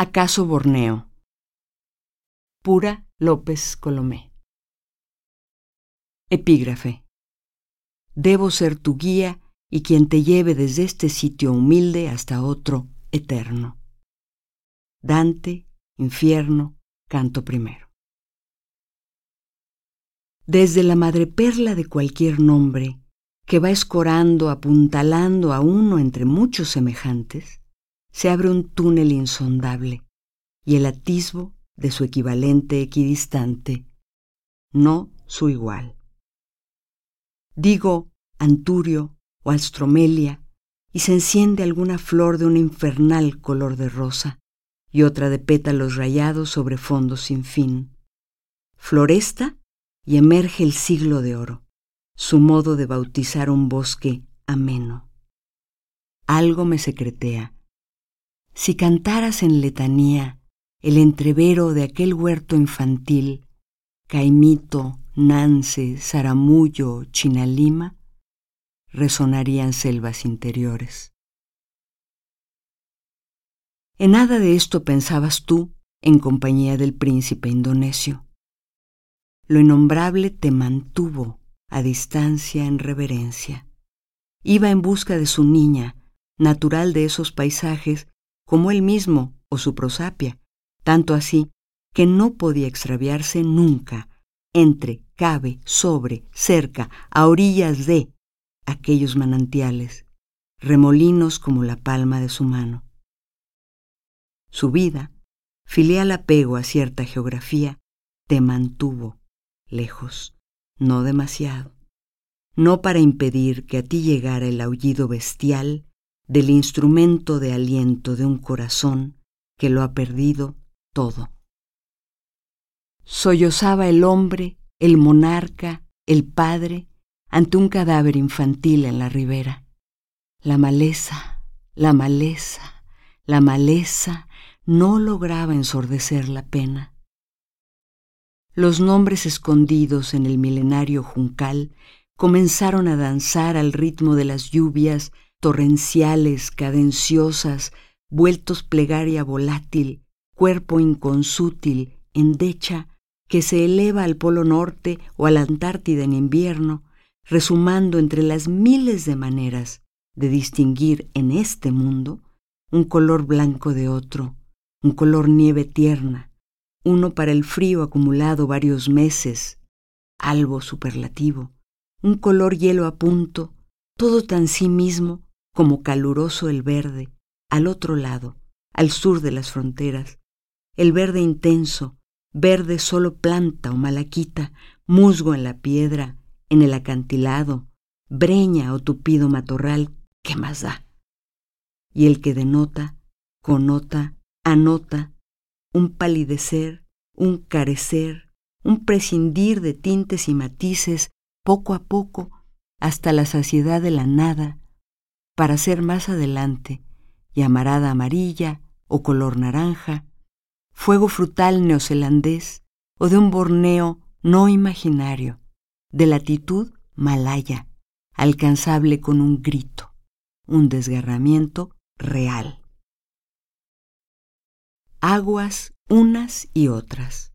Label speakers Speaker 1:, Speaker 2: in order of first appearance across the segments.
Speaker 1: ¿Acaso Borneo? Pura López Colomé. Epígrafe. Debo ser tu guía y quien te lleve desde este sitio humilde hasta otro eterno. Dante, Infierno, canto primero. Desde la madreperla de cualquier nombre, que va escorando, apuntalando a uno entre muchos semejantes, se abre un túnel insondable y el atisbo de su equivalente equidistante, no su igual. Digo anturio o astromelia y se enciende alguna flor de un infernal color de rosa y otra de pétalos rayados sobre fondo sin fin. Floresta y emerge el siglo de oro su modo de bautizar un bosque ameno. Algo me secretea. Si cantaras en letanía el entrevero de aquel huerto infantil, Caimito, Nance, Zaramullo, Chinalima, resonarían selvas interiores. En nada de esto pensabas tú en compañía del príncipe indonesio. Lo innombrable te mantuvo a distancia en reverencia. Iba en busca de su niña, natural de esos paisajes, como él mismo o su prosapia, tanto así que no podía extraviarse nunca entre, cabe, sobre, cerca, a orillas de aquellos manantiales, remolinos como la palma de su mano. Su vida, filial apego a cierta geografía, te mantuvo lejos no demasiado, no para impedir que a ti llegara el aullido bestial del instrumento de aliento de un corazón que lo ha perdido todo. Sollozaba el hombre, el monarca, el padre, ante un cadáver infantil en la ribera. La maleza, la maleza, la maleza no lograba ensordecer la pena los nombres escondidos en el milenario juncal comenzaron a danzar al ritmo de las lluvias torrenciales, cadenciosas, vueltos plegaria volátil, cuerpo inconsútil, endecha, que se eleva al Polo Norte o a la Antártida en invierno, resumando entre las miles de maneras de distinguir en este mundo un color blanco de otro, un color nieve tierna, uno para el frío acumulado varios meses, algo superlativo, un color hielo a punto, todo tan sí mismo como caluroso el verde, al otro lado, al sur de las fronteras, el verde intenso, verde solo planta o malaquita, musgo en la piedra, en el acantilado, breña o tupido matorral, ¿qué más da? Y el que denota, connota, anota, un palidecer, un carecer, un prescindir de tintes y matices poco a poco hasta la saciedad de la nada, para ser más adelante llamarada amarilla o color naranja, fuego frutal neozelandés o de un Borneo no imaginario, de latitud malaya, alcanzable con un grito, un desgarramiento real aguas unas y otras.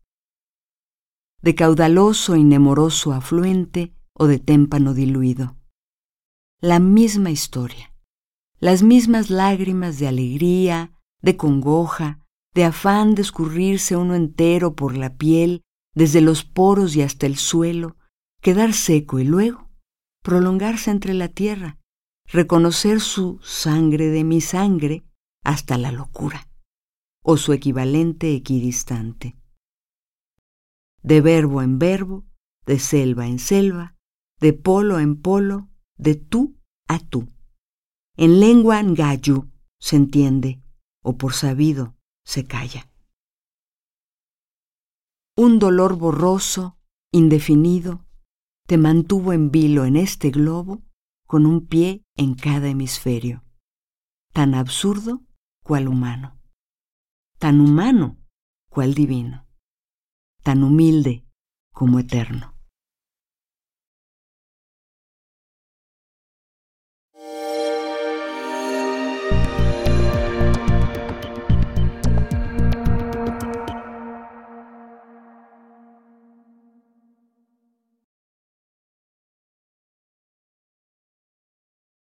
Speaker 1: De caudaloso y nemoroso afluente o de témpano diluido. La misma historia, las mismas lágrimas de alegría, de congoja, de afán de escurrirse uno entero por la piel, desde los poros y hasta el suelo, quedar seco y luego prolongarse entre la tierra, reconocer su sangre de mi sangre hasta la locura o su equivalente equidistante. De verbo en verbo, de selva en selva, de polo en polo, de tú a tú. En lengua ngayu se entiende, o por sabido se calla. Un dolor borroso, indefinido, te mantuvo en vilo en este globo con un pie en cada hemisferio, tan absurdo cual humano tan humano cual divino, tan humilde como eterno.